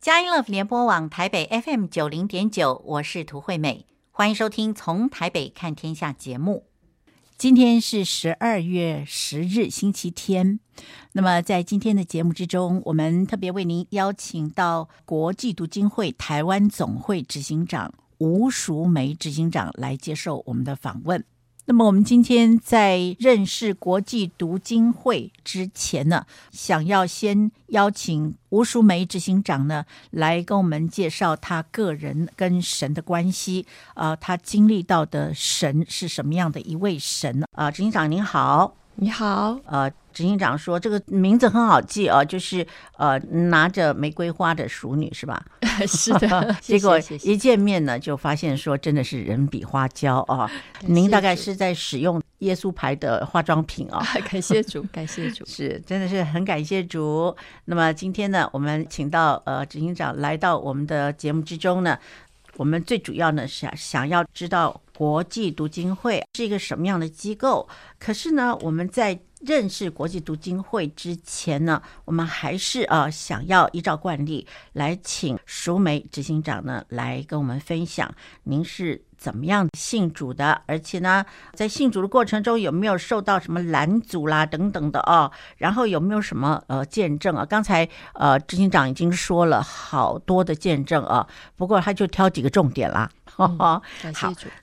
佳音乐联播网台北 FM 九零点九，我是涂惠美，欢迎收听《从台北看天下》节目。今天是十二月十日，星期天。那么在今天的节目之中，我们特别为您邀请到国际读经会台湾总会执行长吴淑梅执行长来接受我们的访问。那么我们今天在认识国际读经会之前呢，想要先邀请吴淑梅执行长呢来跟我们介绍他个人跟神的关系，啊，他经历到的神是什么样的一位神啊？执行长您好。你好，呃，执行长说这个名字很好记啊，就是呃拿着玫瑰花的熟女是吧？是的，结果一见面呢，就发现说真的是人比花娇啊。您大概是在使用耶稣牌的化妆品啊？感谢主，感谢主，是真的是很感谢主。那么今天呢，我们请到呃执行长来到我们的节目之中呢，我们最主要呢是想要知道。国际读经会是一个什么样的机构？可是呢，我们在认识国际读经会之前呢，我们还是啊想要依照惯例来请熟梅执行长呢来跟我们分享，您是怎么样信主的？而且呢，在信主的过程中有没有受到什么拦阻啦等等的哦？然后有没有什么呃见证啊？刚才呃执行长已经说了好多的见证啊，不过他就挑几个重点啦。嗯、好，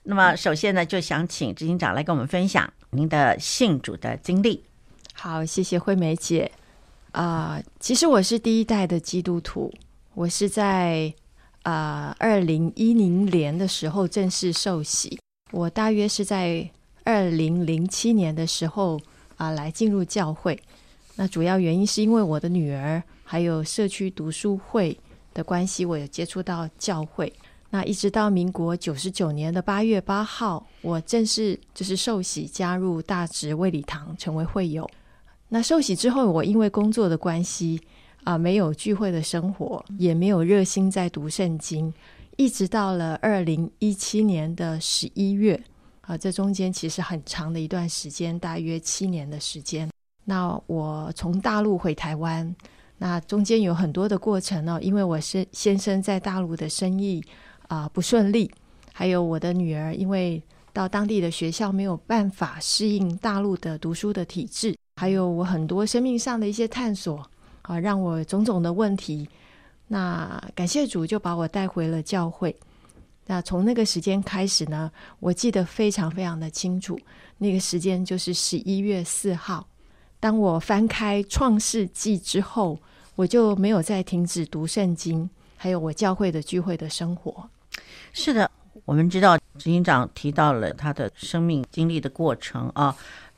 那么首先呢，就想请执行长来跟我们分享您的信主的经历。好，谢谢惠美姐。啊、呃，其实我是第一代的基督徒，我是在啊二零一零年的时候正式受洗。我大约是在二零零七年的时候啊、来进入教会。那主要原因是因为我的女儿还有社区读书会的关系，我有接触到教会。那一直到民国九十九年的八月八号，我正式就是受洗加入大直卫理堂，成为会友。那受洗之后，我因为工作的关系啊、没有聚会的生活，也没有热心在读圣经，一直到了二零一七年的十一月啊、这中间其实很长的一段时间，大约七年的时间。那我从大陆回台湾，那中间有很多的过程呢、哦，因为我是先生在大陆的生意。啊、不顺利。还有我的女儿，因为到当地的学校没有办法适应大陆的读书的体制，还有我很多生命上的一些探索啊、让我种种的问题。那感谢主，就把我带回了教会。那从那个时间开始呢，我记得非常非常的清楚，那个时间就是十一月四号。当我翻开创世纪之后，我就没有再停止读圣经，还有我教会的聚会的生活。是的，我们知道执行长提到了他的生命经历的过程啊。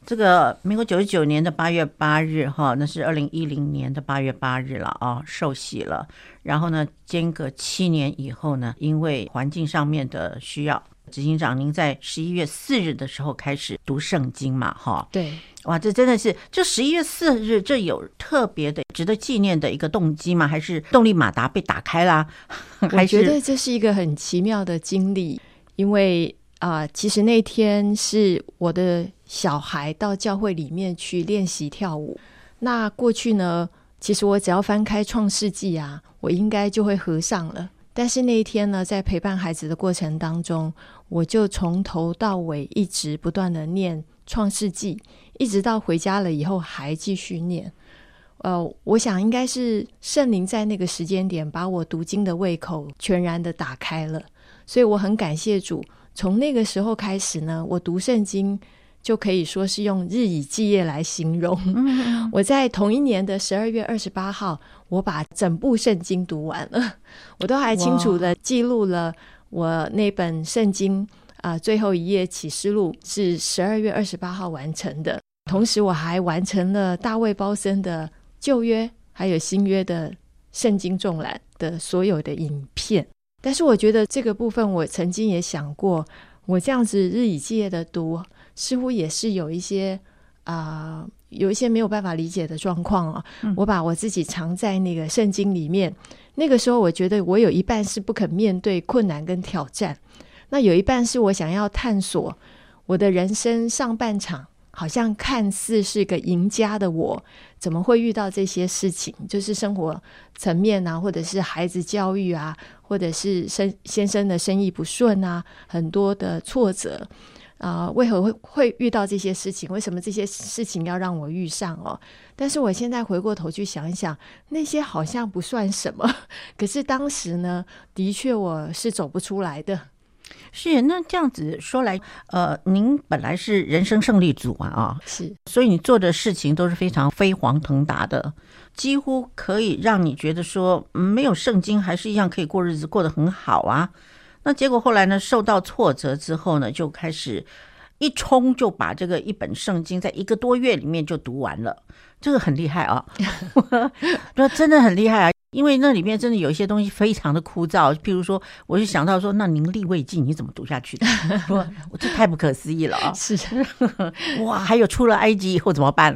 这个民国九十九年的八月八日，哈，那是二零一零年的八月八日了啊，受洗了。然后呢，间隔七年以后呢，因为环境上面的需要，执行长您在十一月四日的时候开始读圣经嘛，哈。对，哇，这真的是，这十一月四日，这有特别的值得纪念的一个动机吗？还是动力马达被打开啦？我觉得这是一个很奇妙的经历，因为啊、呃，其实那天是我的。小孩到教会里面去练习跳舞。那过去呢，其实我只要翻开《创世纪》啊，我应该就会合上了。但是那一天呢，在陪伴孩子的过程当中，我就从头到尾一直不断的念《创世纪》，一直到回家了以后还继续念。呃，我想应该是圣灵在那个时间点把我读经的胃口全然的打开了，所以我很感谢主。从那个时候开始呢，我读圣经。就可以说是用日以继夜来形容。我在同一年的十二月二十八号，我把整部圣经读完了。我都还清楚的记录了我那本圣经啊，最后一页启示录是十二月二十八号完成的。同时，我还完成了大卫鲍森的旧约还有新约的圣经纵览的所有的影片。但是，我觉得这个部分，我曾经也想过，我这样子日以继夜的读。似乎也是有一些啊、呃，有一些没有办法理解的状况啊。嗯、我把我自己藏在那个圣经里面，那个时候我觉得我有一半是不肯面对困难跟挑战，那有一半是我想要探索我的人生上半场好像看似是个赢家的我，怎么会遇到这些事情？就是生活层面啊，或者是孩子教育啊，或者是生先生的生意不顺啊，很多的挫折啊，呃，为何会会遇到这些事情？为什么这些事情要让我遇上哦？但是我现在回过头去想一想，那些好像不算什么，可是当时呢，的确我是走不出来的。是，那这样子说来，呃，您本来是人生胜利组啊，啊，是，所以你做的事情都是非常飞黄腾达的，几乎可以让你觉得说，没有圣经还是一样可以过日子，过得很好啊。那结果后来呢，受到挫折之后呢，就开始一冲就把这个一本圣经在一个多月里面就读完了。这个很厉害啊，那真的很厉害啊！因为那里面真的有一些东西非常的枯燥，譬如说，我就想到说，那您立未记你怎么读下去的？说我这太不可思议了啊！是 哇，还有出了埃及以后怎么办？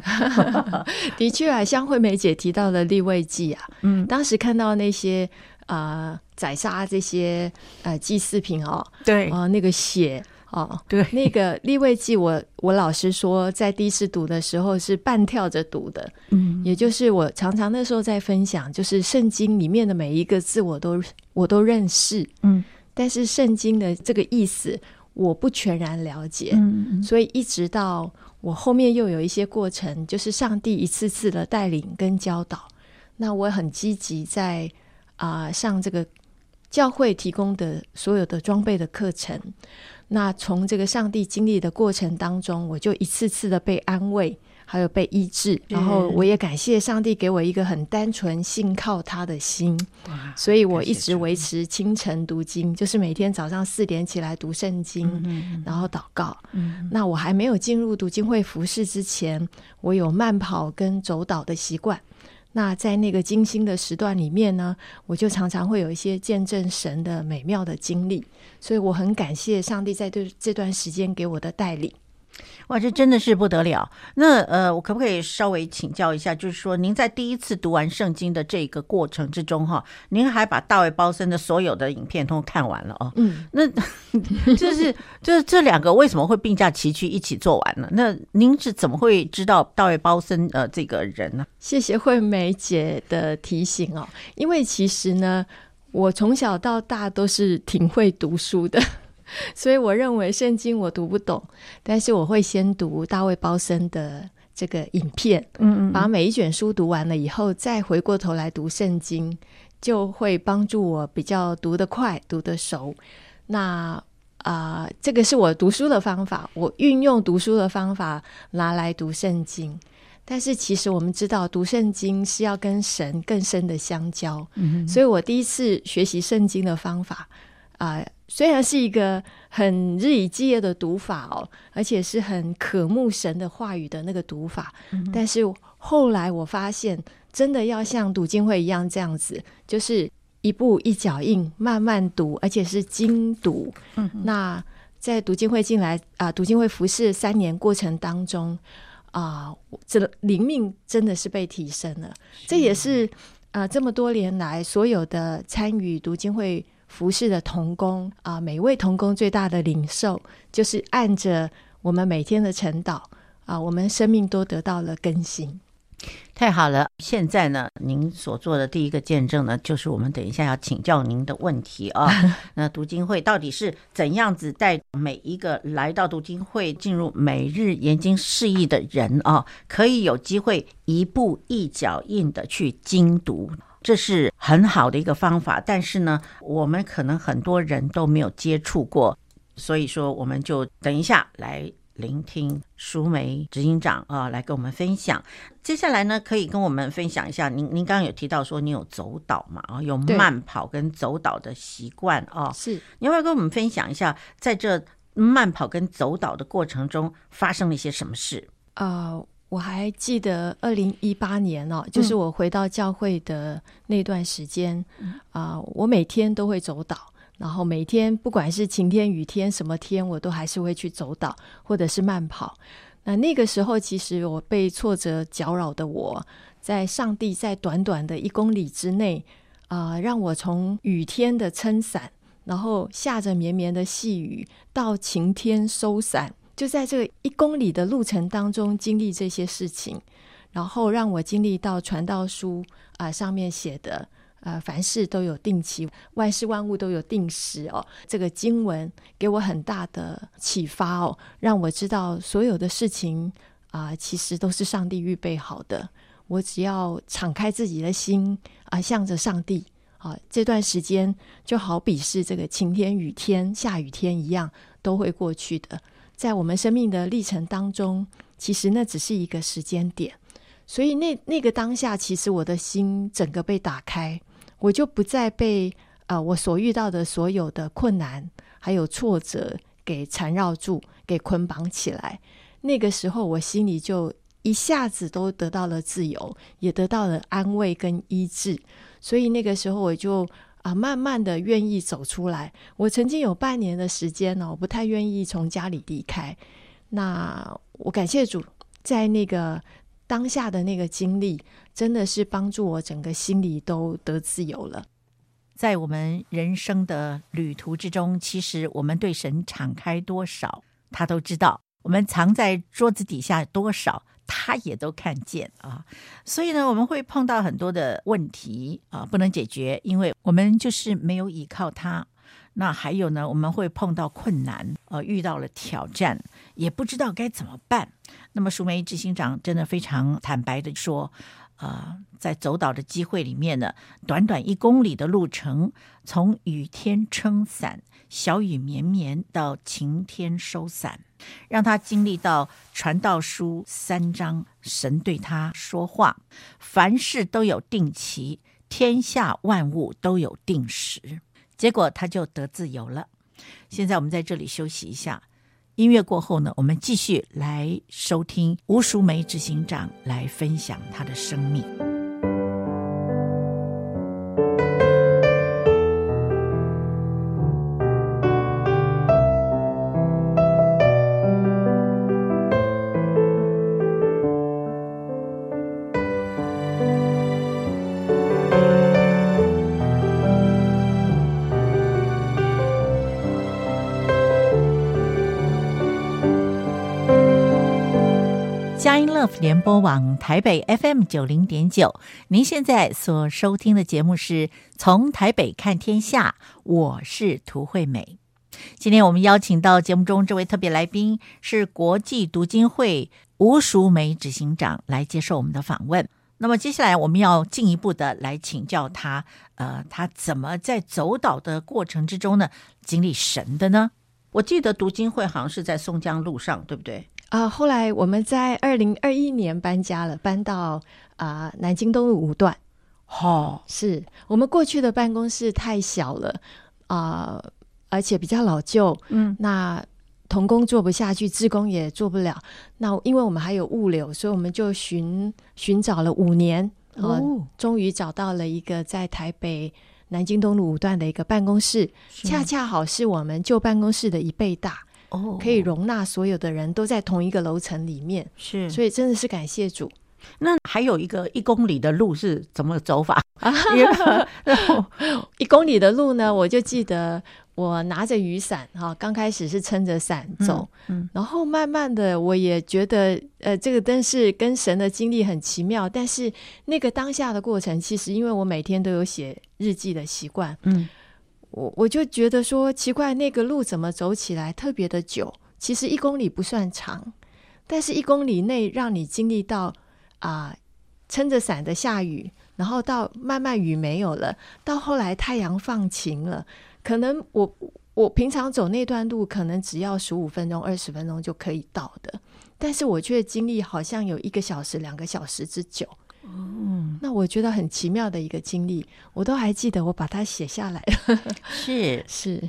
的确啊，像惠美姐提到的立未记啊，嗯，当时看到那些啊、呃、宰杀这些呃祭祀品哦，对。啊、呃、那个血。哦，对，那个立位记，我我老实说，在第一次读的时候是半跳着读的，嗯，也就是我常常那时候在分享，就是圣经里面的每一个字我都我都认识，嗯，但是圣经的这个意思我不全然了解，嗯，所以一直到我后面又有一些过程，就是上帝一次次的带领跟教导，那我很积极在啊、呃、上这个教会提供的所有的装备的课程。那从这个上帝经历的过程当中，我就一次次的被安慰，还有被医治，然后我也感谢上帝给我一个很单纯信靠他的心，所以我一直维持清晨读经，就是每天早上四点起来读圣经，然后祷告。那我还没有进入读经会服饰之前，我有慢跑跟走祷的习惯。那在那个精心的时段里面呢，我就常常会有一些见证神的美妙的经历，所以我很感谢上帝在这这段时间给我的带领。哇，这真的是不得了！那呃，我可不可以稍微请教一下，就是说，您在第一次读完圣经的这个过程之中，哈，您还把大卫包森的所有的影片都看完了哦？嗯，那 就是就是这两个为什么会并驾齐驱一起做完呢？那您是怎么会知道大卫包森呃这个人呢？谢谢惠美姐的提醒哦，因为其实呢，我从小到大都是挺会读书的。所以我认为圣经我读不懂，但是我会先读大卫包森的这个影片，嗯嗯，把每一卷书读完了以后，再回过头来读圣经，就会帮助我比较读得快、读得熟。那啊、呃，这个是我读书的方法，我运用读书的方法拿来读圣经。但是其实我们知道，读圣经是要跟神更深的相交，嗯，所以我第一次学习圣经的方法啊。呃虽然是一个很日以继夜的读法哦，而且是很渴慕神的话语的那个读法，嗯、但是后来我发现，真的要像读经会一样这样子，就是一步一脚印，慢慢读，而且是精读。嗯、那在读经会进来啊、呃，读经会服侍三年过程当中啊，这、呃、灵命真的是被提升了。这也是啊、呃，这么多年来所有的参与读经会。服侍的童工啊，每位童工最大的领受，就是按着我们每天的晨祷啊，我们生命都得到了更新。太好了！现在呢，您所做的第一个见证呢，就是我们等一下要请教您的问题啊。那读经会到底是怎样子带每一个来到读经会进入每日研经释义的人啊，可以有机会一步一脚印的去精读。这是很好的一个方法，但是呢，我们可能很多人都没有接触过，所以说我们就等一下来聆听淑梅执行长啊来跟我们分享。接下来呢，可以跟我们分享一下，您您刚刚有提到说你有走岛嘛啊，有慢跑跟走岛的习惯啊，是，你要不要跟我们分享一下，在这慢跑跟走岛的过程中发生了一些什么事啊？Uh 我还记得二零一八年哦，就是我回到教会的那段时间啊、嗯呃，我每天都会走岛，然后每天不管是晴天雨天什么天，我都还是会去走岛或者是慢跑。那那个时候，其实我被挫折搅扰的我，在上帝在短短的一公里之内啊、呃，让我从雨天的撑伞，然后下着绵绵的细雨，到晴天收伞。就在这个一公里的路程当中经历这些事情，然后让我经历到传道书啊、上面写的。呃，凡事都有定期，万事万物都有定时哦。这个经文给我很大的启发哦，让我知道所有的事情啊、其实都是上帝预备好的。我只要敞开自己的心啊、向着上帝啊、这段时间就好比是这个晴天、雨天、下雨天一样，都会过去的。在我们生命的历程当中，其实那只是一个时间点。所以那那个当下，其实我的心整个被打开。我就不再被啊、呃，我所遇到的所有的困难还有挫折给缠绕住，给捆绑起来。那个时候，我心里就一下子都得到了自由，也得到了安慰跟医治。所以那个时候，我就啊、慢慢的愿意走出来。我曾经有半年的时间呢，我不太愿意从家里离开。那我感谢主，在那个。当下的那个经历，真的是帮助我整个心里都得自由了。在我们人生的旅途之中，其实我们对神敞开多少，他都知道；我们藏在桌子底下多少，他也都看见啊。所以呢，我们会碰到很多的问题啊，不能解决，因为我们就是没有依靠他。那还有呢，我们会碰到困难，呃，遇到了挑战，也不知道该怎么办。那么，淑梅执行长真的非常坦白的说，呃，在走岛的机会里面呢，短短一公里的路程，从雨天撑伞、小雨绵绵到晴天收伞，让他经历到传道书三章，神对他说话，凡事都有定期，天下万物都有定时。结果他就得自由了。现在我们在这里休息一下，音乐过后呢，我们继续来收听吴淑梅执行长来分享她的生命。联播网台北 FM 九零点九，您现在所收听的节目是从台北看天下，我是涂惠美。今天我们邀请到节目中这位特别来宾是国际读经会吴淑梅执行长来接受我们的访问。那么接下来我们要进一步的来请教他，呃，他怎么在走岛的过程之中呢，经历神的呢？我记得读经会好像是在松江路上，对不对？啊，后来我们在二零二一年搬家了，搬到啊、呃、南京东路五段。哦，是我们过去的办公室太小了啊、呃，而且比较老旧。嗯，那童工做不下去，志工也做不了。那因为我们还有物流，所以我们就寻寻找了五年，哦、呃，终于找到了一个在台北南京东路五段的一个办公室，恰恰好是我们旧办公室的一倍大。哦，可以容纳所有的人都在同一个楼层里面，是，所以真的是感谢主。那还有一个一公里的路是怎么走法？一公里的路呢？我就记得我拿着雨伞哈，刚开始是撑着伞走，嗯，嗯，然后慢慢的我也觉得，呃，这个真是跟神的经历很奇妙。但是那个当下的过程，其实因为我每天都有写日记的习惯，嗯。我我就觉得说奇怪，那个路怎么走起来特别的久？其实一公里不算长，但是一公里内让你经历到啊，撑着伞的下雨，然后到慢慢雨没有了，到后来太阳放晴了。可能我我平常走那段路，可能只要十五分钟、二十分钟就可以到的，但是我却经历好像有一个小时、两个小时之久。嗯，那我觉得很奇妙的一个经历，我都还记得，我把它写下来了。是是，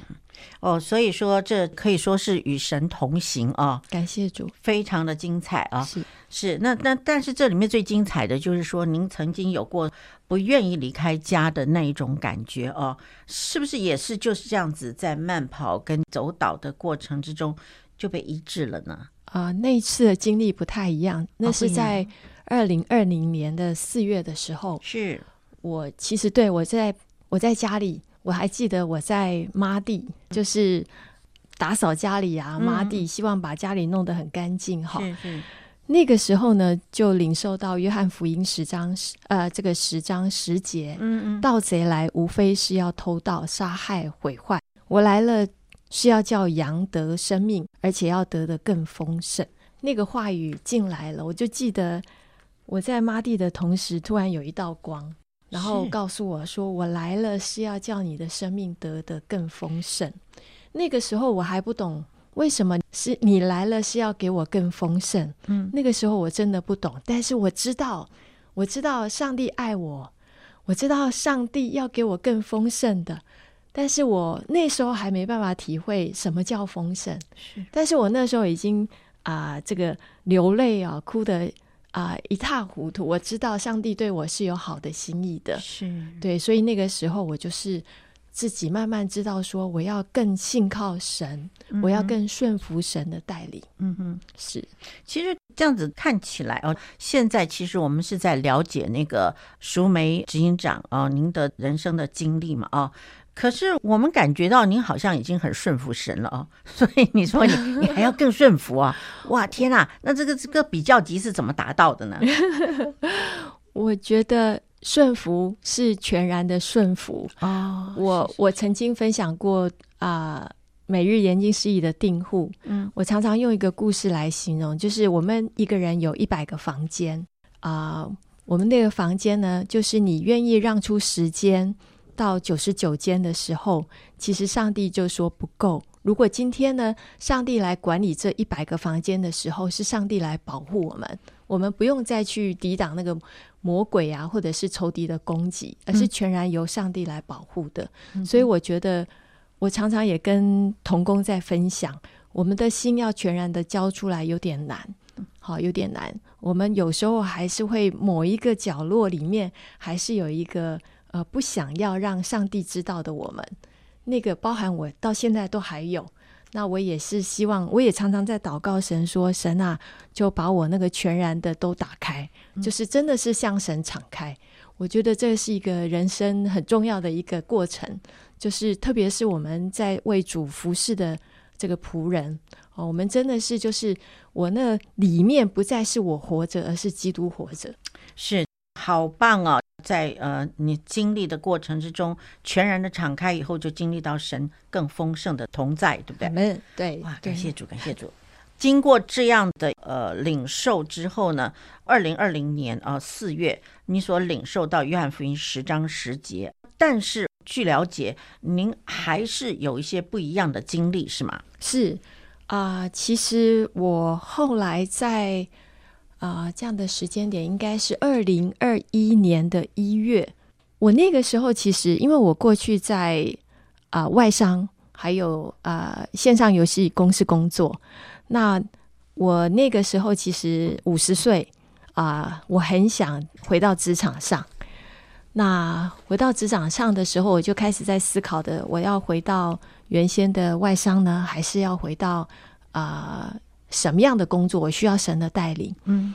哦，所以说这可以说是与神同行啊！感谢主，非常的精彩啊！是是，那那但是这里面最精彩的就是说，您曾经有过不愿意离开家的那一种感觉哦，是不是也是就是这样子，在慢跑跟走岛的过程之中就被医治了呢？啊，那一次的经历不太一样，那是在。二零二零年的四月的时候，是我其实对我在我在家里，我还记得我在抹地，就是打扫家里啊，抹地，希望把家里弄得很干净哈。是是。那个时候呢，就领受到约翰福音十章十呃这个十章十节，嗯嗯，盗贼来无非是要偷盗、杀害、毁坏，我来了是要叫羊得生命，而且要得的更丰盛。那个话语进来了，我就记得我在妈地的同时，突然有一道光，然后告诉我说：“我来了是要叫你的生命得的更丰盛。”那个时候我还不懂。为什么是你来了是要给我更丰盛？嗯，那个时候我真的不懂，但是我知道，我知道上帝爱我，我知道上帝要给我更丰盛的，但是我那时候还没办法体会什么叫丰盛。是，但是我那时候已经啊、呃，这个流泪啊，哭得啊、呃、一塌糊涂。我知道上帝对我是有好的心意的，是对，所以那个时候我就是。自己慢慢知道，说我要更信靠神，嗯、我要更顺服神的带领。嗯哼，是。其实这样子看起来哦，现在其实我们是在了解那个淑梅执行长啊、哦，您的人生的经历嘛啊、哦。可是我们感觉到您好像已经很顺服神了哦，所以你说你你还要更顺服啊？哇，天哪！那这个这个比较级是怎么达到的呢？我觉得。顺服是全然的顺服啊！我我曾经分享过啊、呃，每日研经释义的订户，嗯，我常常用一个故事来形容，就是我们一个人有一百个房间啊、呃，我们那个房间呢，就是你愿意让出时间到九十九间的时候，其实上帝就说不够。如果今天呢，上帝来管理这一百个房间的时候，是上帝来保护我们，我们不用再去抵挡那个。魔鬼啊，或者是仇敌的攻击，而是全然由上帝来保护的。嗯、所以我觉得，我常常也跟童工在分享，我们的心要全然的交出来有点难，好，有点难。我们有时候还是会某一个角落里面，还是有一个呃不想要让上帝知道的我们，那个包含我到现在都还有。那我也是希望，我也常常在祷告神说：“神啊，就把我那个全然的都打开，嗯、就是真的是向神敞开。”我觉得这是一个人生很重要的一个过程，就是特别是我们在为主服侍的这个仆人哦，我们真的是就是我那里面不再是我活着，而是基督活着，是好棒哦。在呃，你经历的过程之中，全然的敞开以后，就经历到神更丰盛的同在，对不对？没对，哇，感谢主，感谢主。经过这样的呃领受之后呢，二零二零年啊四、呃、月，你所领受到约翰福音十章十节，但是据了解，您还是有一些不一样的经历，是吗？是啊、呃，其实我后来在。啊、这样的时间点应该是二零二一年的一月。我那个时候其实，因为我过去在啊、外商还有啊、线上游戏公司工作，那我那个时候其实五十岁啊，我很想回到职场上。那回到职场上的时候，我就开始在思考的，我要回到原先的外商呢，还是要回到啊？什么样的工作我需要神的带领？嗯，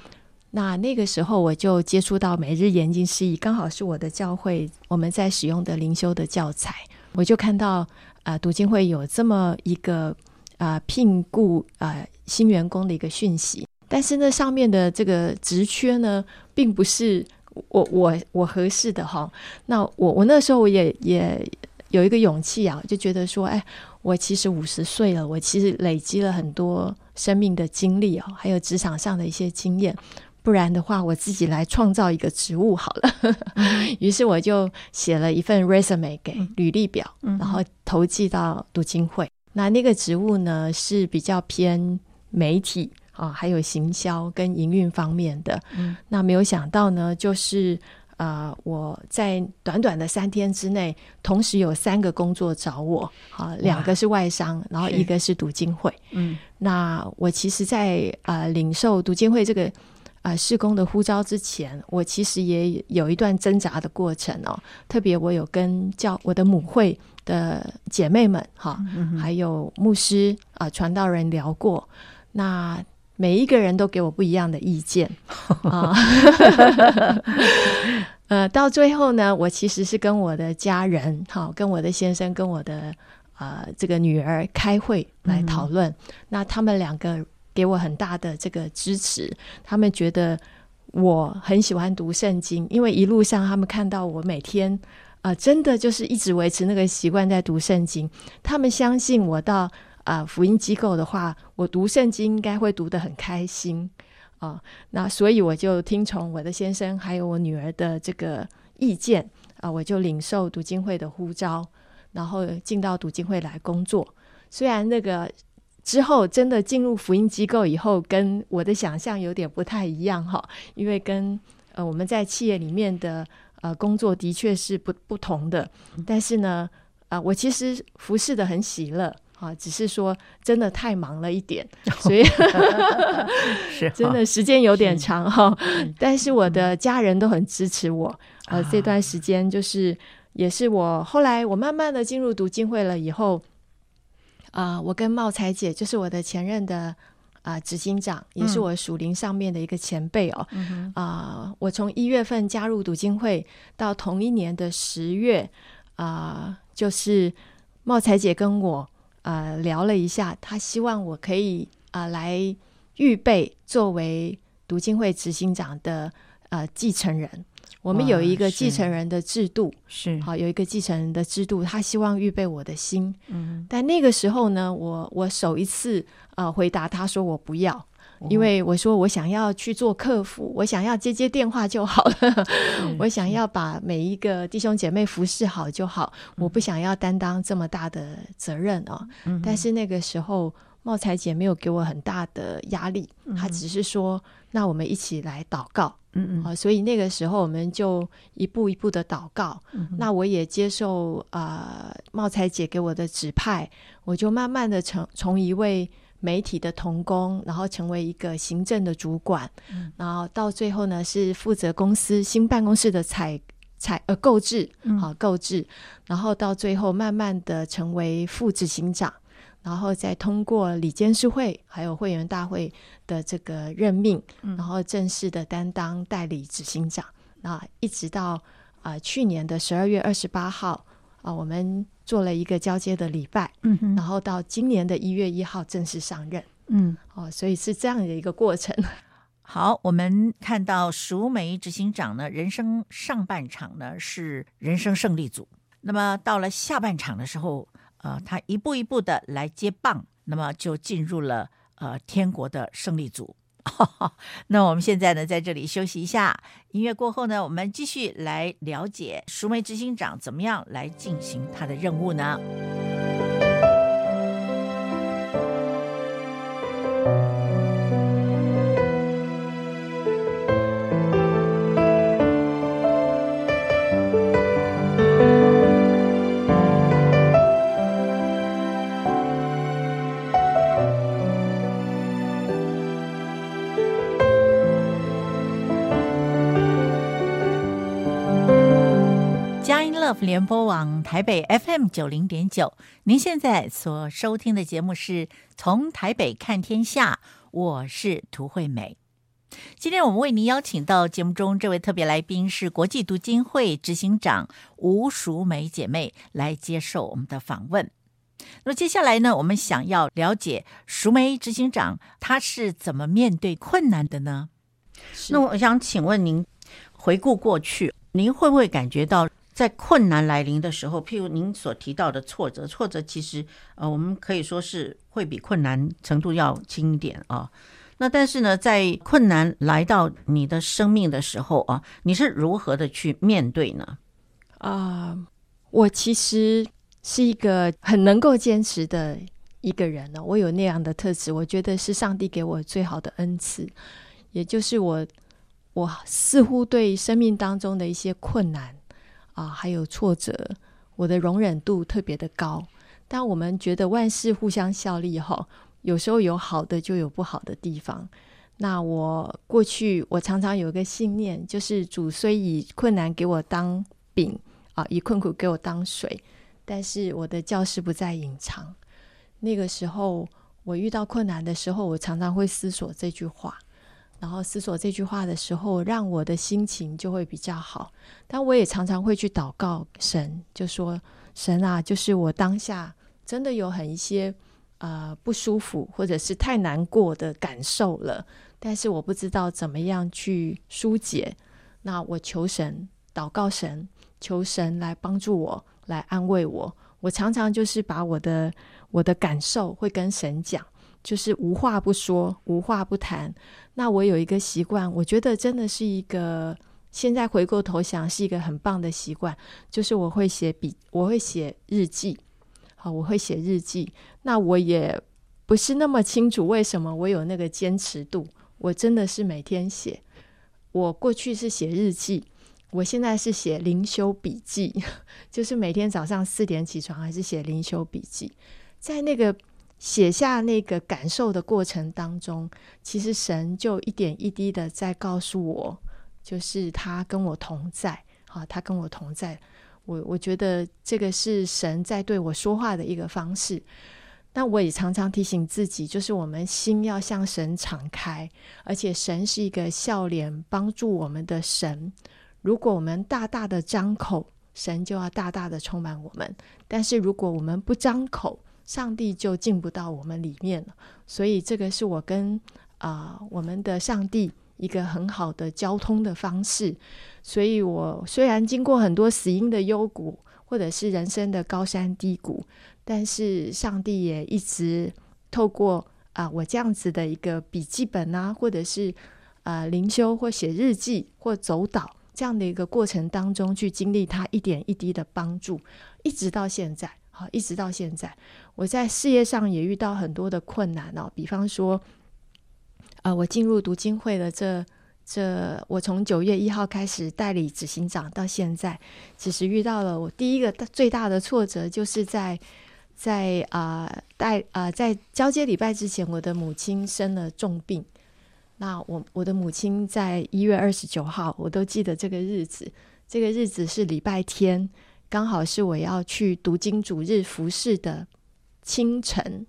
那那个时候我就接触到每日研经释义，刚好是我的教会我们在使用的灵修的教材，我就看到啊，读、呃、经会有这么一个啊、呃、聘雇啊、呃、新员工的一个讯息，但是那上面的这个职缺呢，并不是我我我合适的哈。那我我那时候我也也有一个勇气啊，就觉得说，哎，我其实五十岁了，我其实累积了很多。生命的经历哦，还有职场上的一些经验，不然的话，我自己来创造一个职务好了。于是我就写了一份 resume 给履历表，然后投寄到读经会。那那个职务呢，是比较偏媒体啊，还有行销跟营运方面的。那没有想到呢，就是。啊、呃，我在短短的三天之内，同时有三个工作找我，啊，两个是外商，然后一个是读经会。嗯，那我其实在，在、呃、啊领受读经会这个啊、呃、事工的呼召之前，我其实也有一段挣扎的过程哦。特别我有跟教我的母会的姐妹们哈，嗯、还有牧师啊、呃、传道人聊过，那每一个人都给我不一样的意见 啊。呃，到最后呢，我其实是跟我的家人，好，跟我的先生，跟我的呃这个女儿开会来讨论。嗯、那他们两个给我很大的这个支持，他们觉得我很喜欢读圣经，因为一路上他们看到我每天啊、呃，真的就是一直维持那个习惯在读圣经。他们相信我到啊、福音机构的话，我读圣经应该会读得很开心。啊、那所以我就听从我的先生还有我女儿的这个意见啊、我就领受读经会的呼召，然后进到读经会来工作。虽然那个之后真的进入福音机构以后，跟我的想象有点不太一样哈，因为跟呃我们在企业里面的呃工作的确是不不同的。但是呢，啊、我其实服侍得很喜乐。啊，只是说真的太忙了一点，所以 是 真的时间有点长哈。但是我的家人都很支持我。呃，这段时间就是也是我后来我慢慢的进入读经会了以后，啊，我跟茂才姐就是我的前任的啊执行长，也是我属灵上面的一个前辈哦。啊，我从一月份加入读经会到同一年的十月啊，就是茂才姐跟我。呃，聊了一下，他希望我可以啊、呃、来预备作为读经会执行长的呃继承人。我们有一个继承人的制度，是好有一个继承人的制度。他希望预备我的心，嗯，但那个时候呢，我我首一次呃回答他说我不要。因为我说我想要去做客服，我想要接接电话就好了，我想要把每一个弟兄姐妹服侍好就好，我不想要担当这么大的责任哦。但是那个时候，茂才姐没有给我很大的压力，她只是说：“那我们一起来祷告。”嗯嗯，所以那个时候我们就一步一步的祷告。那我也接受啊，茂才姐给我的指派，我就慢慢的从从一位。媒体的同工，然后成为一个行政的主管，嗯、然后到最后呢是负责公司新办公室的采采呃购置，好购置，然后到最后慢慢的成为副执行长，然后再通过理监事会还有会员大会的这个任命，嗯、然后正式的担当代理执行长，那一直到啊、呃、去年的十二月二十八号啊、呃、我们。做了一个交接的礼拜，嗯哼，然后到今年的一月一号正式上任，嗯，哦，所以是这样的一个过程。好，我们看到熟梅执行长呢，人生上半场呢是人生胜利组，那么到了下半场的时候，呃，他一步一步的来接棒，那么就进入了呃天国的胜利组。那我们现在呢，在这里休息一下。音乐过后呢，我们继续来了解熟梅执行长怎么样来进行他的任务呢？联播网台北 FM 九零点九，您现在所收听的节目是从台北看天下，我是涂惠美。今天我们为您邀请到节目中这位特别来宾是国际读经会执行长吴淑梅姐妹来接受我们的访问。那么接下来呢，我们想要了解淑梅执行长她是怎么面对困难的呢？那我想请问您，回顾过去，您会不会感觉到？在困难来临的时候，譬如您所提到的挫折，挫折其实呃，我们可以说是会比困难程度要轻一点啊。那但是呢，在困难来到你的生命的时候啊，你是如何的去面对呢？啊、我其实是一个很能够坚持的一个人呢。我有那样的特质，我觉得是上帝给我最好的恩赐，也就是我我似乎对生命当中的一些困难。啊，还有挫折，我的容忍度特别的高。但我们觉得万事互相效力哈，有时候有好的就有不好的地方。那我过去我常常有一个信念，就是主虽以困难给我当饼啊，以困苦给我当水，但是我的教室不再隐藏。那个时候我遇到困难的时候，我常常会思索这句话。然后思索这句话的时候，让我的心情就会比较好。但我也常常会去祷告神，就说：“神啊，就是我当下真的有很一些呃不舒服或者是太难过的感受了，但是我不知道怎么样去疏解。那我求神祷告神，求神来帮助我，来安慰我。我常常就是把我的我的感受会跟神讲，就是无话不说，无话不谈。那我有一个习惯，我觉得真的是一个，现在回过头想是一个很棒的习惯，就是我会写笔，我会写日记。好，我会写日记。那我也不是那么清楚为什么我有那个坚持度，我真的是每天写。我过去是写日记。我现在是写灵修笔记，就是每天早上四点起床，还是写灵修笔记。在那个写下那个感受的过程当中，其实神就一点一滴的在告诉我，就是他跟我同在，啊，他跟我同在。我我觉得这个是神在对我说话的一个方式。那我也常常提醒自己，就是我们心要向神敞开，而且神是一个笑脸帮助我们的神。如果我们大大的张口，神就要大大的充满我们；但是如果我们不张口，上帝就进不到我们里面了。所以这个是我跟啊、我们的上帝一个很好的交通的方式。所以我虽然经过很多死因的幽谷，或者是人生的高山低谷，但是上帝也一直透过啊、我这样子的一个笔记本啊，或者是啊、灵修或写日记或走祷。这样的一个过程当中，去经历他一点一滴的帮助，一直到现在，好，一直到现在，我在事业上也遇到很多的困难哦。比方说，啊、呃，我进入读经会的这这，我从九月一号开始代理执行长到现在，其实遇到了我第一个最大的挫折，就是在在啊、呃、带啊、在交接礼拜之前，我的母亲生了重病。那我我的母亲在一月二十九号，我都记得这个日子。这个日子是礼拜天，刚好是我要去读经主日服侍的清晨。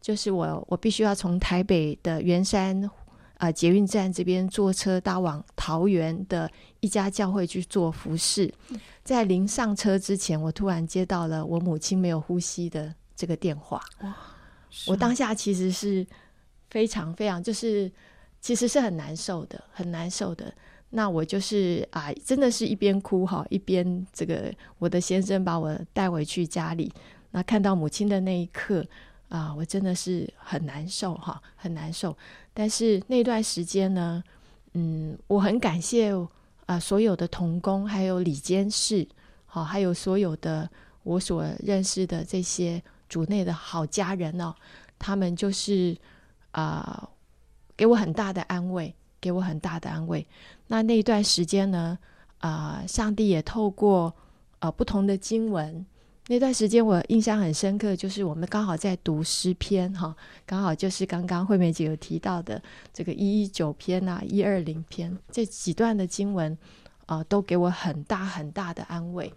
就是我我必须要从台北的圆山啊、呃、捷运站这边坐车搭往桃园的一家教会去做服侍。在临上车之前，我突然接到了我母亲没有呼吸的这个电话。哇！我当下其实是非常非常就是。其实是很难受的，很难受的。那我就是啊，真的是一边哭哈，一边这个我的先生把我带回去家里。那看到母亲的那一刻啊，我真的是很难受哈，很难受。但是那段时间呢，嗯，我很感谢啊，所有的童工，还有里监事，好，还有所有的我所认识的这些主内的好家人哦，他们就是啊。给我很大的安慰，给我很大的安慰。那那段时间呢，啊、上帝也透过呃不同的经文，那段时间我印象很深刻，就是我们刚好在读诗篇哈，刚好就是刚刚惠美姐有提到的这个一一九篇啊，一二零篇这几段的经文啊、都给我很大很大的安慰。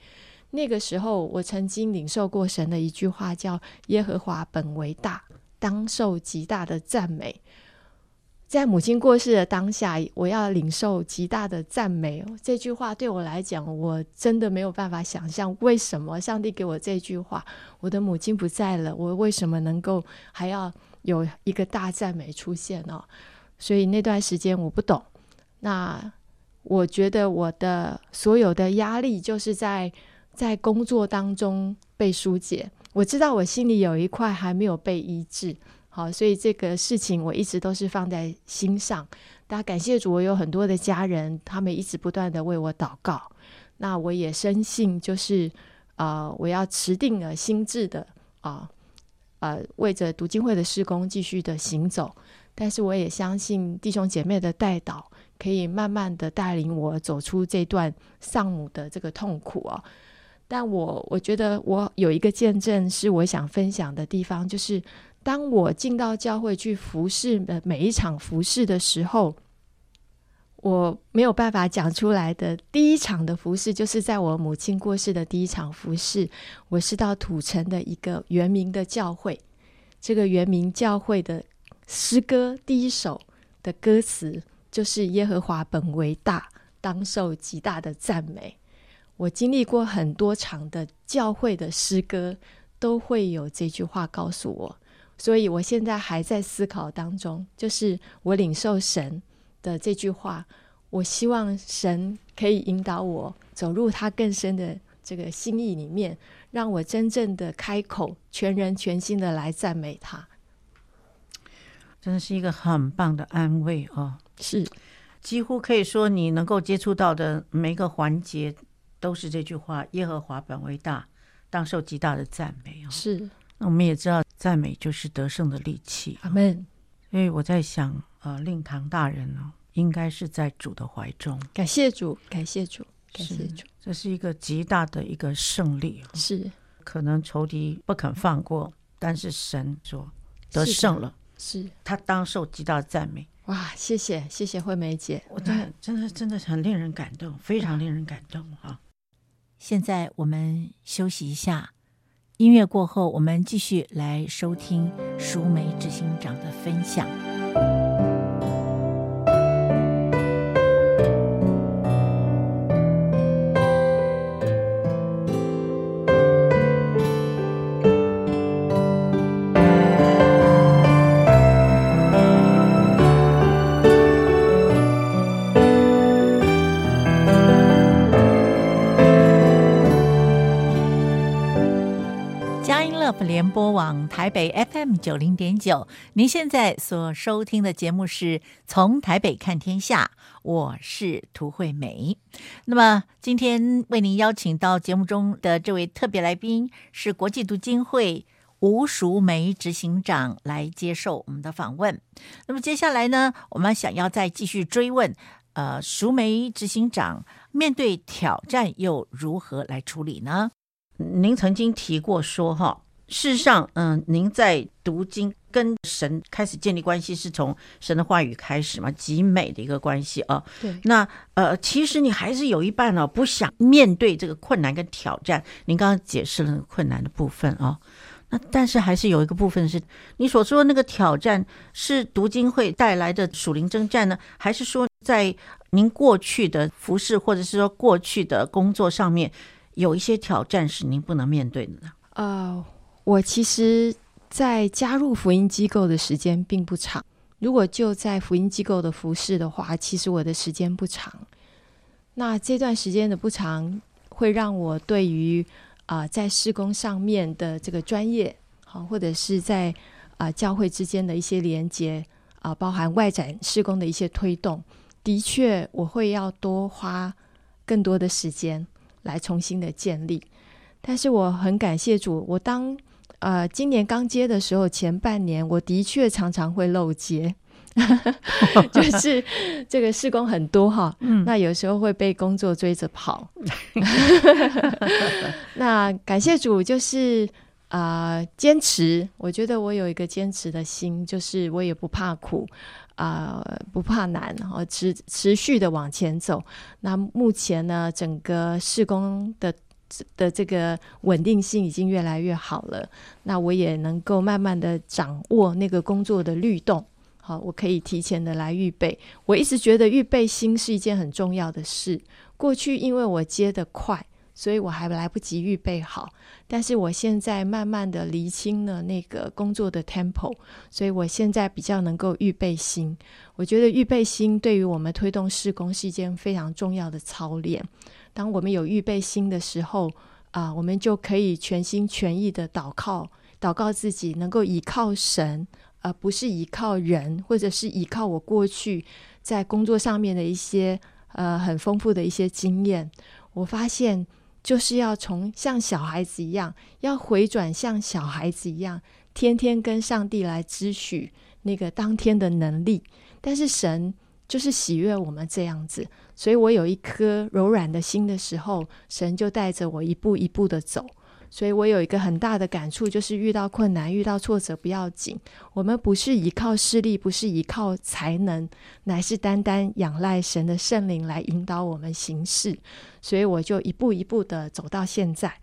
那个时候，我曾经领受过神的一句话，叫“耶和华本为大，当受极大的赞美”。在母亲过世的当下，我要领受极大的赞美。这句话对我来讲，我真的没有办法想象，为什么上帝给我这句话？我的母亲不在了，我为什么能够还要有一个大赞美出现呢？所以那段时间我不懂。那我觉得我的所有的压力，就是在在工作当中被疏解。我知道我心里有一块还没有被医治。好，所以这个事情我一直都是放在心上。大家感谢主，我有很多的家人，他们一直不断的为我祷告。那我也深信，就是啊、我要持定了心智的啊，呃，为着读经会的施工继续的行走。但是我也相信弟兄姐妹的带导，可以慢慢的带领我走出这段丧母的这个痛苦啊。但我我觉得我有一个见证是我想分享的地方，就是。当我进到教会去服侍的每一场服侍的时候，我没有办法讲出来的第一场的服侍，就是在我母亲过世的第一场服侍。我是到土城的一个原名的教会，这个原名教会的诗歌第一首的歌词就是“耶和华本为大，当受极大的赞美”。我经历过很多场的教会的诗歌。都会有这句话告诉我，所以我现在还在思考当中，就是我领受神的这句话，我希望神可以引导我走入他更深的这个心意里面，让我真正的开口，全人全心的来赞美他。真的是一个很棒的安慰哦，是几乎可以说你能够接触到的每一个环节都是这句话：耶和华本为大。当受极大的赞美哦，是。那我们也知道，赞美就是得胜的利器。阿门。因为我在想，呃，令堂大人呢，应该是在主的怀中。感谢主，感谢主，感谢主。这是一个极大的一个胜利。是。可能仇敌不肯放过，但是神说得胜了。是。他当受极大的赞美。哇，谢谢，谢谢惠美姐。我真的，真的，真的很令人感动，非常令人感动哈。现在我们休息一下，音乐过后，我们继续来收听熟梅执行长的分享。台北 FM 九零点九，您现在所收听的节目是从台北看天下，我是涂惠美。那么今天为您邀请到节目中的这位特别来宾是国际读经会吴淑梅执行长来接受我们的访问。那么接下来呢，我们想要再继续追问，呃，淑梅执行长面对挑战又如何来处理呢？您曾经提过说，哈。事实上，嗯，您在读经跟神开始建立关系，是从神的话语开始嘛？极美的一个关系啊。对。那呃，其实你还是有一半呢，不想面对这个困难跟挑战。您刚刚解释了那个困难的部分啊，那但是还是有一个部分是你所说的那个挑战，是读经会带来的属灵征战呢，还是说在您过去的服饰或者是说过去的工作上面有一些挑战是您不能面对的呢？啊。Uh 我其实，在加入福音机构的时间并不长。如果就在福音机构的服事的话，其实我的时间不长。那这段时间的不长，会让我对于啊、在事工上面的这个专业，好，或者是在啊、教会之间的一些连接啊、包含外展事工的一些推动，的确我会要多花更多的时间来重新的建立。但是我很感谢主，我当。呃，今年刚接的时候，前半年我的确常常会漏接，就是这个事工很多哈，嗯，那有时候会被工作追着跑。那感谢主，就是啊、呃，坚持。我觉得我有一个坚持的心，就是我也不怕苦啊、呃，不怕难，然后持持续的往前走。那目前呢，整个施工的。的这个稳定性已经越来越好了，那我也能够慢慢的掌握那个工作的律动，好，我可以提前的来预备。我一直觉得预备心是一件很重要的事。过去因为我接得快，所以我还来不及预备好，但是我现在慢慢的厘清了那个工作的 tempo，所以我现在比较能够预备心。我觉得预备心对于我们推动施工是一件非常重要的操练。当我们有预备心的时候，啊、我们就可以全心全意的祷告，祷告自己能够依靠神，而、不是依靠人，或者是依靠我过去在工作上面的一些呃很丰富的一些经验。我发现就是要从像小孩子一样，要回转像小孩子一样，天天跟上帝来支取那个当天的能力。但是神就是喜悦我们这样子。所以我有一颗柔软的心的时候，神就带着我一步一步的走。所以我有一个很大的感触，就是遇到困难、遇到挫折不要紧，我们不是依靠势力，不是依靠才能，乃是单单仰赖神的圣灵来引导我们行事。所以我就一步一步的走到现在。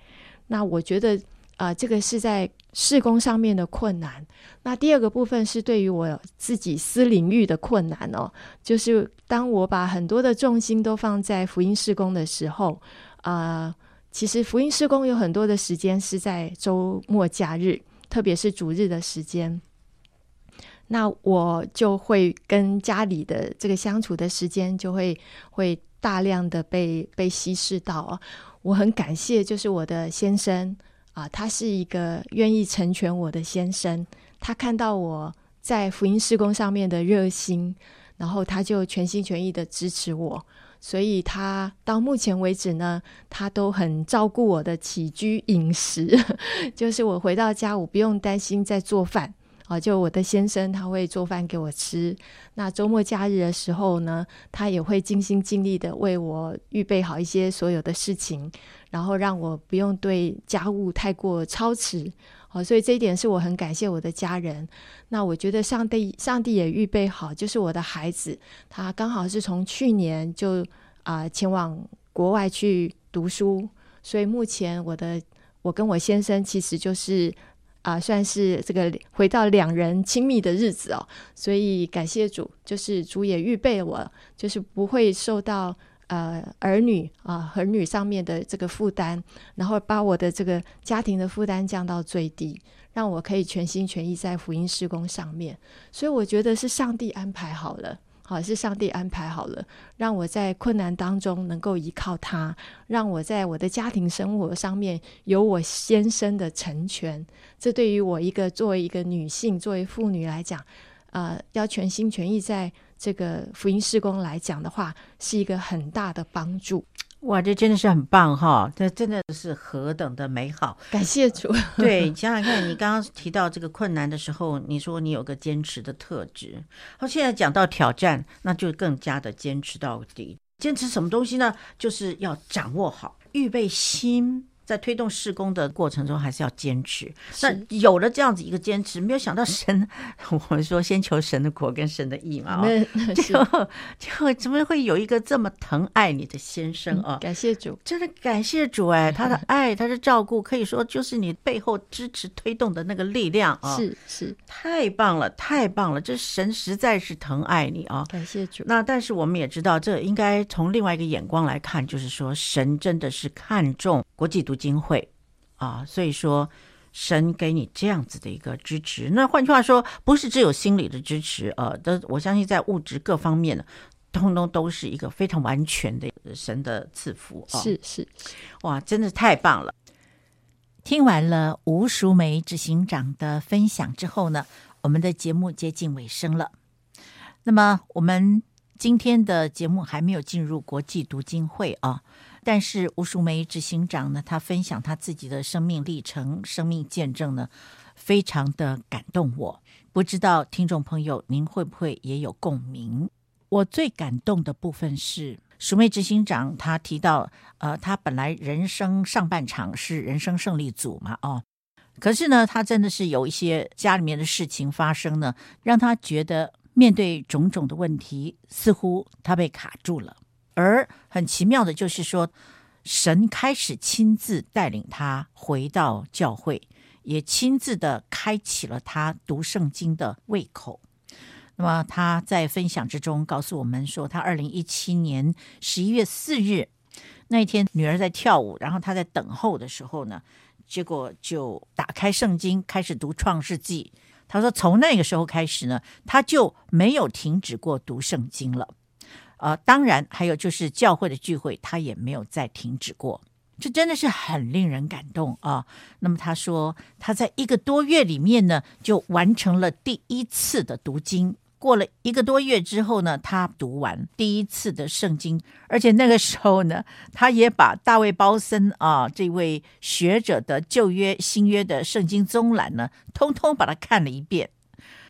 那我觉得。啊、这个是在事工上面的困难。那第二个部分是对于我自己私领域的困难哦，就是当我把很多的重心都放在福音事工的时候，啊、其实福音事工有很多的时间是在周末假日，特别是主日的时间。那我就会跟家里的这个相处的时间就会会大量的被被稀释到。我很感谢，就是我的先生啊，他是一个愿意成全我的先生，他看到我在福音施工上面的热心，然后他就全心全意的支持我。所以他到目前为止呢，他都很照顾我的起居饮食，就是我回到家，我不用担心在做饭啊，就我的先生他会做饭给我吃。那周末假日的时候呢，他也会尽心尽力的为我预备好一些所有的事情，然后让我不用对家务太过操持。好，所以这一点是我很感谢我的家人。那我觉得上帝，上帝也预备好，就是我的孩子，他刚好是从去年就啊、前往国外去读书，所以目前我的我跟我先生其实就是啊、算是这个回到两人亲密的日子哦。所以感谢主，就是主也预备我，就是不会受到。呃，儿女啊，儿女上面的这个负担，然后把我的这个家庭的负担降到最低，让我可以全心全意在福音施工上面。所以我觉得是上帝安排好了，好，是上帝安排好了，让我在困难当中能够依靠他，让我在我的家庭生活上面有我先生的成全。这对于我一个作为一个女性，作为妇女来讲，呃，要全心全意在。这个福音事工来讲的话，是一个很大的帮助。哇，这真的是很棒哈！这真的是何等的美好！感谢主。对，想想看，你刚刚提到这个困难的时候，你说你有个坚持的特质。好，现在讲到挑战，那就更加的坚持到底。坚持什么东西呢？就是要掌握好预备心。在推动施工的过程中，还是要坚持。那有了这样子一个坚持，没有想到神，我们说先求神的国跟神的意嘛，就就怎么会有一个这么疼爱你的先生啊？感谢主，真的感谢主哎，他的爱，他的照顾，可以说就是你背后支持推动的那个力量啊！是是，太棒了，太棒了！这神实在是疼爱你啊！感谢主。那但是我们也知道，这应该从另外一个眼光来看，就是说神真的是看重国际读经会啊，所以说神给你这样子的一个支持。那换句话说，不是只有心理的支持，呃，的我相信在物质各方面呢，通通都是一个非常完全的神的赐福啊。是是，哇，真的太棒了！听完了吴淑梅执行长的分享之后呢，我们的节目接近尾声了。那么我们今天的节目还没有进入国际读经会啊。但是吴淑梅执行长呢，他分享他自己的生命历程、生命见证呢，非常的感动我。不知道听众朋友您会不会也有共鸣？我最感动的部分是淑梅执行长他提到，呃，他本来人生上半场是人生胜利组嘛，哦，可是呢，他真的是有一些家里面的事情发生呢，让他觉得面对种种的问题，似乎他被卡住了。而很奇妙的就是说，神开始亲自带领他回到教会，也亲自的开启了他读圣经的胃口。那么他在分享之中告诉我们说，他二零一七年十一月四日那一天，女儿在跳舞，然后他在等候的时候呢，结果就打开圣经开始读创世纪。他说，从那个时候开始呢，他就没有停止过读圣经了。呃，当然，还有就是教会的聚会，他也没有再停止过。这真的是很令人感动啊！那么他说，他在一个多月里面呢，就完成了第一次的读经。过了一个多月之后呢，他读完第一次的圣经，而且那个时候呢，他也把大卫鲍森啊这位学者的旧约、新约的圣经综览呢，通通把它看了一遍。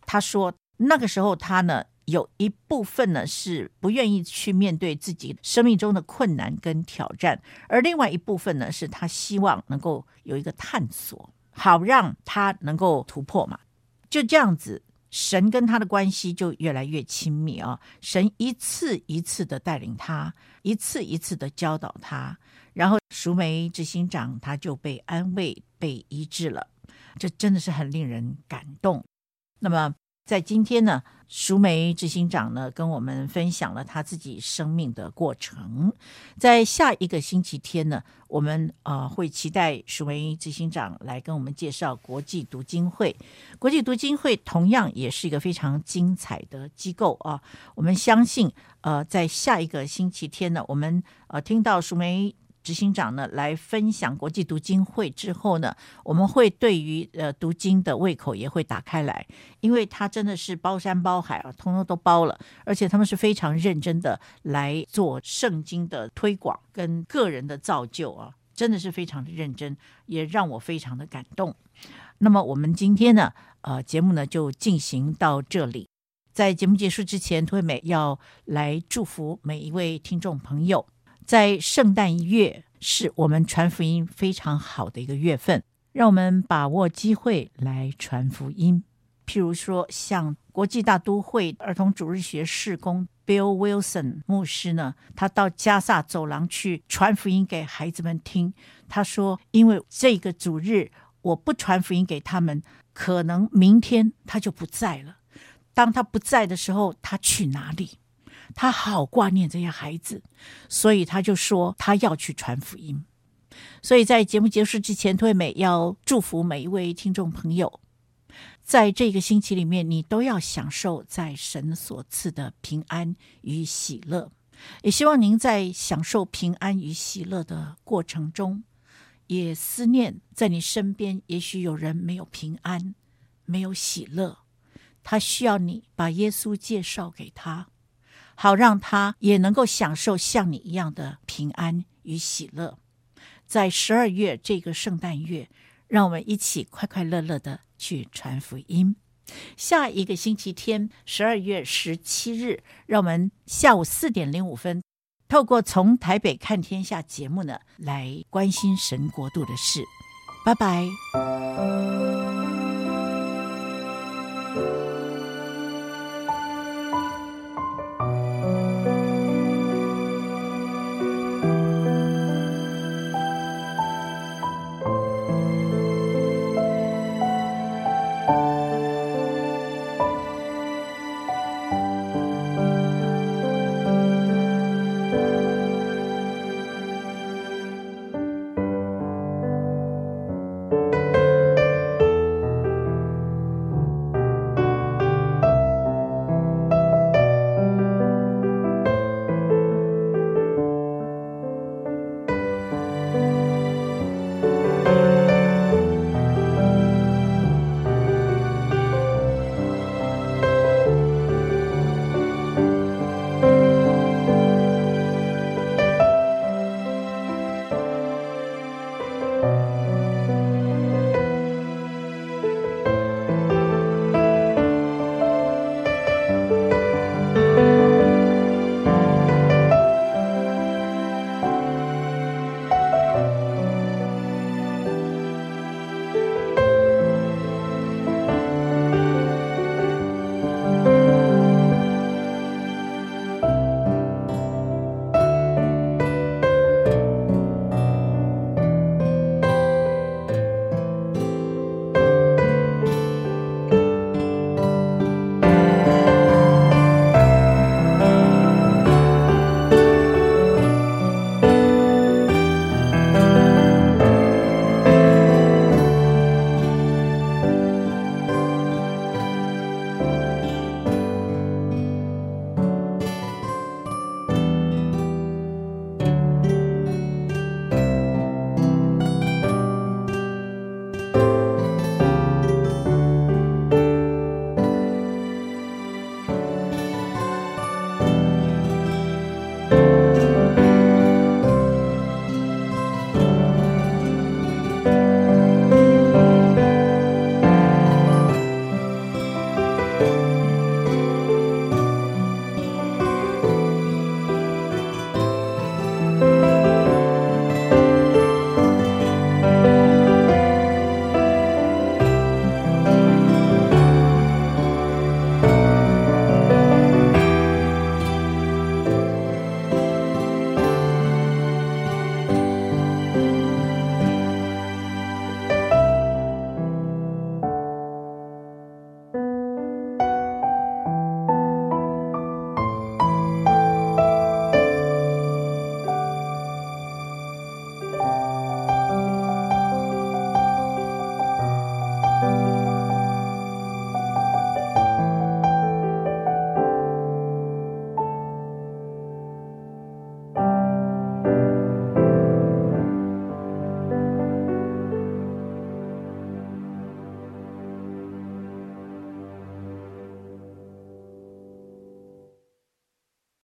他说，那个时候他呢。有一部分呢是不愿意去面对自己生命中的困难跟挑战，而另外一部分呢是他希望能够有一个探索，好让他能够突破嘛。就这样子，神跟他的关系就越来越亲密啊。神一次一次的带领他，一次一次的教导他，然后熟梅执行长他就被安慰、被医治了。这真的是很令人感动。那么。在今天呢，淑梅执行长呢跟我们分享了他自己生命的过程。在下一个星期天呢，我们呃会期待淑梅执行长来跟我们介绍国际读经会。国际读经会同样也是一个非常精彩的机构啊。我们相信，呃，在下一个星期天呢，我们呃听到淑梅。执行长呢来分享国际读经会之后呢，我们会对于呃读经的胃口也会打开来，因为他真的是包山包海啊，通通都包了，而且他们是非常认真的来做圣经的推广跟个人的造就啊，真的是非常的认真，也让我非常的感动。那么我们今天呢，呃，节目呢就进行到这里，在节目结束之前，涂惠美要来祝福每一位听众朋友。在圣诞月是我们传福音非常好的一个月份，让我们把握机会来传福音。譬如说，像国际大都会儿童主日学事工 Bill Wilson 牧师呢，他到加萨走廊去传福音给孩子们听。他说：“因为这个主日我不传福音给他们，可能明天他就不在了。当他不在的时候，他去哪里？”他好挂念这些孩子，所以他就说他要去传福音。所以在节目结束之前，退美要祝福每一位听众朋友，在这个星期里面，你都要享受在神所赐的平安与喜乐。也希望您在享受平安与喜乐的过程中，也思念在你身边，也许有人没有平安，没有喜乐，他需要你把耶稣介绍给他。好让他也能够享受像你一样的平安与喜乐。在十二月这个圣诞月让我们一起快快乐乐的去传福音。下一个星期天十二月十七日让我们下午四点零五分透过从台北看天下节目呢来关心神国度的事。拜拜。